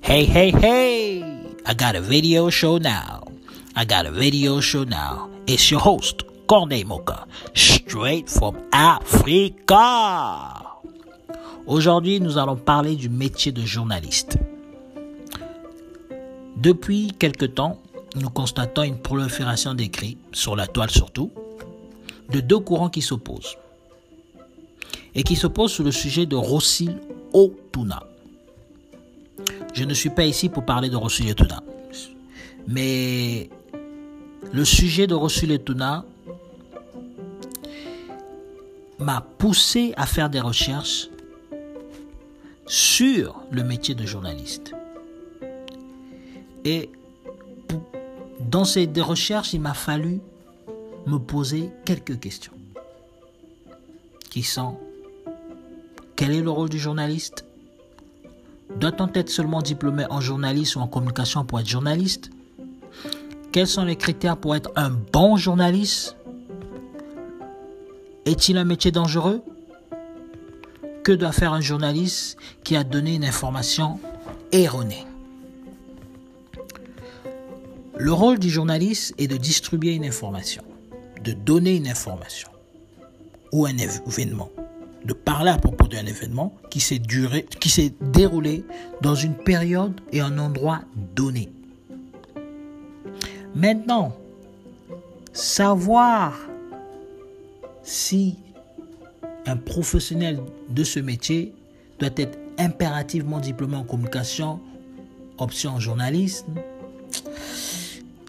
Hey, hey, hey! I got a video show now. I got a video show now. It's your host, Corneille Moka, straight from Africa. Aujourd'hui, nous allons parler du métier de journaliste. Depuis quelque temps, nous constatons une prolifération d'écrits, sur la toile surtout, de deux courants qui s'opposent. Et qui s'opposent sur le sujet de Rossil Otuna. Je ne suis pas ici pour parler de Rossil Otuna. Mais le sujet de Rossil Otuna m'a poussé à faire des recherches sur le métier de journaliste. Et dans ces recherches, il m'a fallu me poser quelques questions. Qui sont quel est le rôle du journaliste? Doit-on être seulement diplômé en journalisme ou en communication pour être journaliste? Quels sont les critères pour être un bon journaliste? Est-il un métier dangereux? Que doit faire un journaliste qui a donné une information erronée? Le rôle du journaliste est de distribuer une information, de donner une information ou un événement, de parler à propos d'un événement qui s'est qui s'est déroulé dans une période et un endroit donné. Maintenant, savoir si un professionnel de ce métier doit être impérativement diplômé en communication, option journalisme,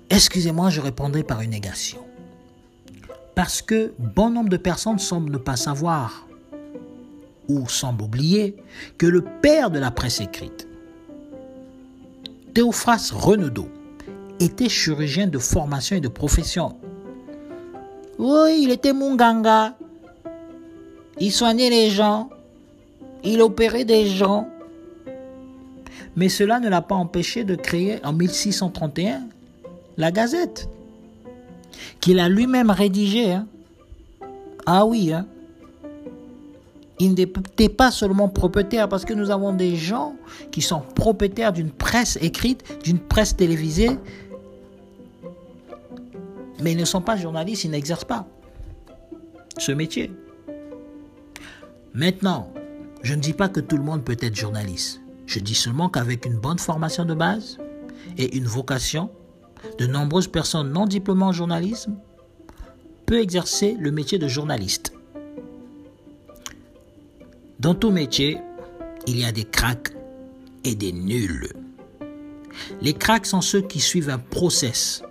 excusez-moi, je répondrai par une négation. Parce que bon nombre de personnes semblent ne pas savoir ou semblent oublier que le père de la presse écrite, Théophras Renaudot, était chirurgien de formation et de profession. Oui, il était munganga. Il soignait les gens. Il opérait des gens. Mais cela ne l'a pas empêché de créer en 1631 la Gazette, qu'il a lui-même rédigée. Hein. Ah oui, hein. Il n'était pas seulement propriétaire, parce que nous avons des gens qui sont propriétaires d'une presse écrite, d'une presse télévisée, mais ils ne sont pas journalistes, ils n'exercent pas ce métier. Maintenant, je ne dis pas que tout le monde peut être journaliste. Je dis seulement qu'avec une bonne formation de base et une vocation, de nombreuses personnes non diplômées en journalisme peuvent exercer le métier de journaliste. Dans tout métier, il y a des cracks et des nuls. Les cracks sont ceux qui suivent un process,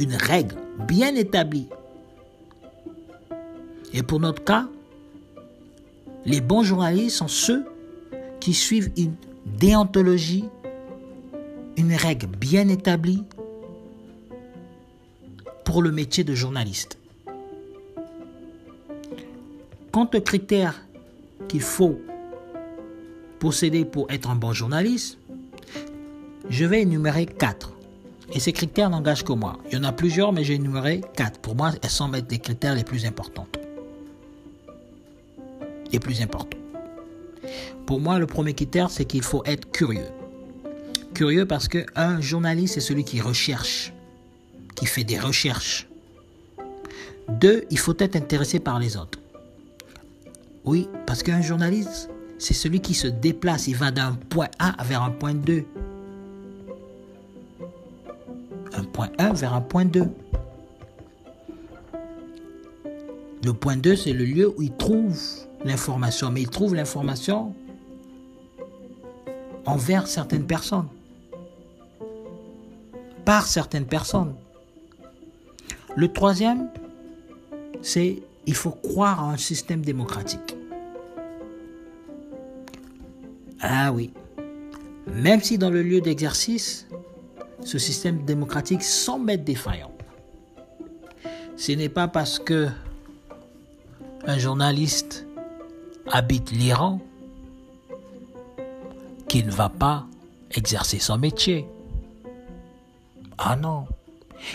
une règle bien établie. Et pour notre cas, les bons journalistes sont ceux qui suivent une déontologie, une règle bien établie pour le métier de journaliste. Quant aux critères qu'il faut posséder pour être un bon journaliste, je vais énumérer quatre. Et ces critères n'engagent que moi. Il y en a plusieurs, mais j'ai énuméré quatre. Pour moi, elles semblent être les critères les plus importants. Les plus importants. Pour moi, le premier critère, c'est qu'il faut être curieux. Curieux parce qu'un journaliste, c'est celui qui recherche, qui fait des recherches. Deux, il faut être intéressé par les autres. Oui, parce qu'un journaliste, c'est celui qui se déplace, il va d'un point A vers un point 2 un point 1 vers un point 2. Le point 2, c'est le lieu où il trouve l'information, mais il trouve l'information envers certaines personnes, par certaines personnes. Le troisième, c'est il faut croire en un système démocratique. Ah oui, même si dans le lieu d'exercice, ce système démocratique semble être défaillant. Ce n'est pas parce que un journaliste habite l'Iran qu'il ne va pas exercer son métier. Ah non,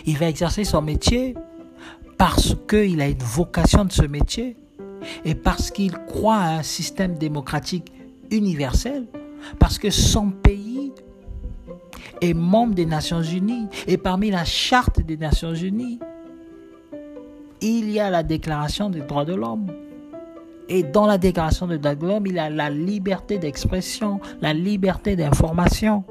il va exercer son métier parce qu'il a une vocation de ce métier et parce qu'il croit à un système démocratique universel, parce que son pays est membre des Nations Unies et parmi la charte des Nations Unies, il y a la déclaration des droits de l'homme. Et dans la déclaration des droits de l'homme, il y a la liberté d'expression, la liberté d'information.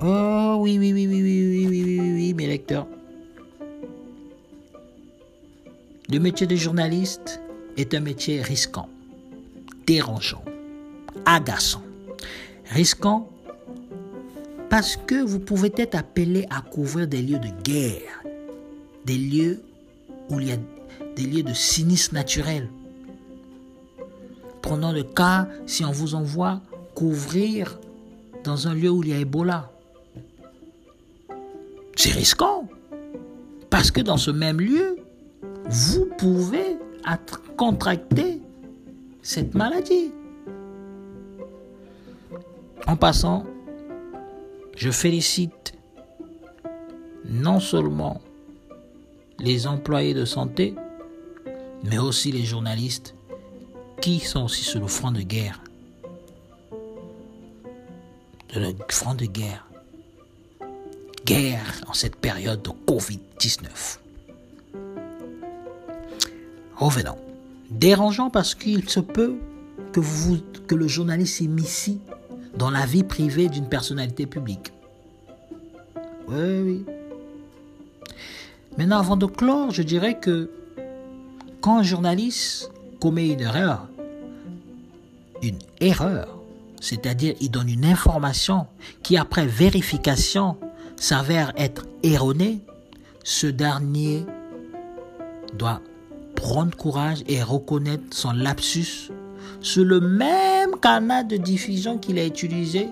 Oh oui, oui, oui, oui, oui, oui, oui, oui, oui, oui, mes lecteurs. Le métier de journaliste est un métier risquant, dérangeant, agaçant. Risquant parce que vous pouvez être appelé à couvrir des lieux de guerre, des lieux où il y a des lieux de sinistre naturel. Prenons le cas si on vous envoie couvrir dans un lieu où il y a Ebola. C'est risquant. Parce que dans ce même lieu, vous pouvez contracter cette maladie. En passant, je félicite non seulement les employés de santé, mais aussi les journalistes qui sont aussi sur le front de guerre. Le front de guerre. Guerre en cette période de Covid-19. Revenons. Dérangeant parce qu'il se peut que, le journaliste s'immisce dans la vie privée d'une personnalité publique. Oui, oui. Maintenant, avant de clore, je dirais que quand un journaliste commet une erreur, une erreur, c'est-à-dire il donne une information qui après vérification s'avère être erronée, ce dernier doit prendre courage et reconnaître son lapsus sur le même canal de diffusion qu'il a utilisé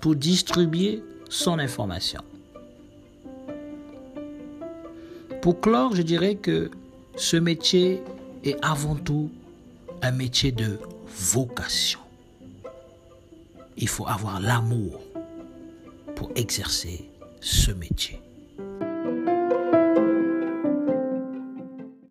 pour distribuer son information. Pour clore, je dirais que ce métier est avant tout un métier de vocation. Il faut avoir l'amour pour exercer ce métier.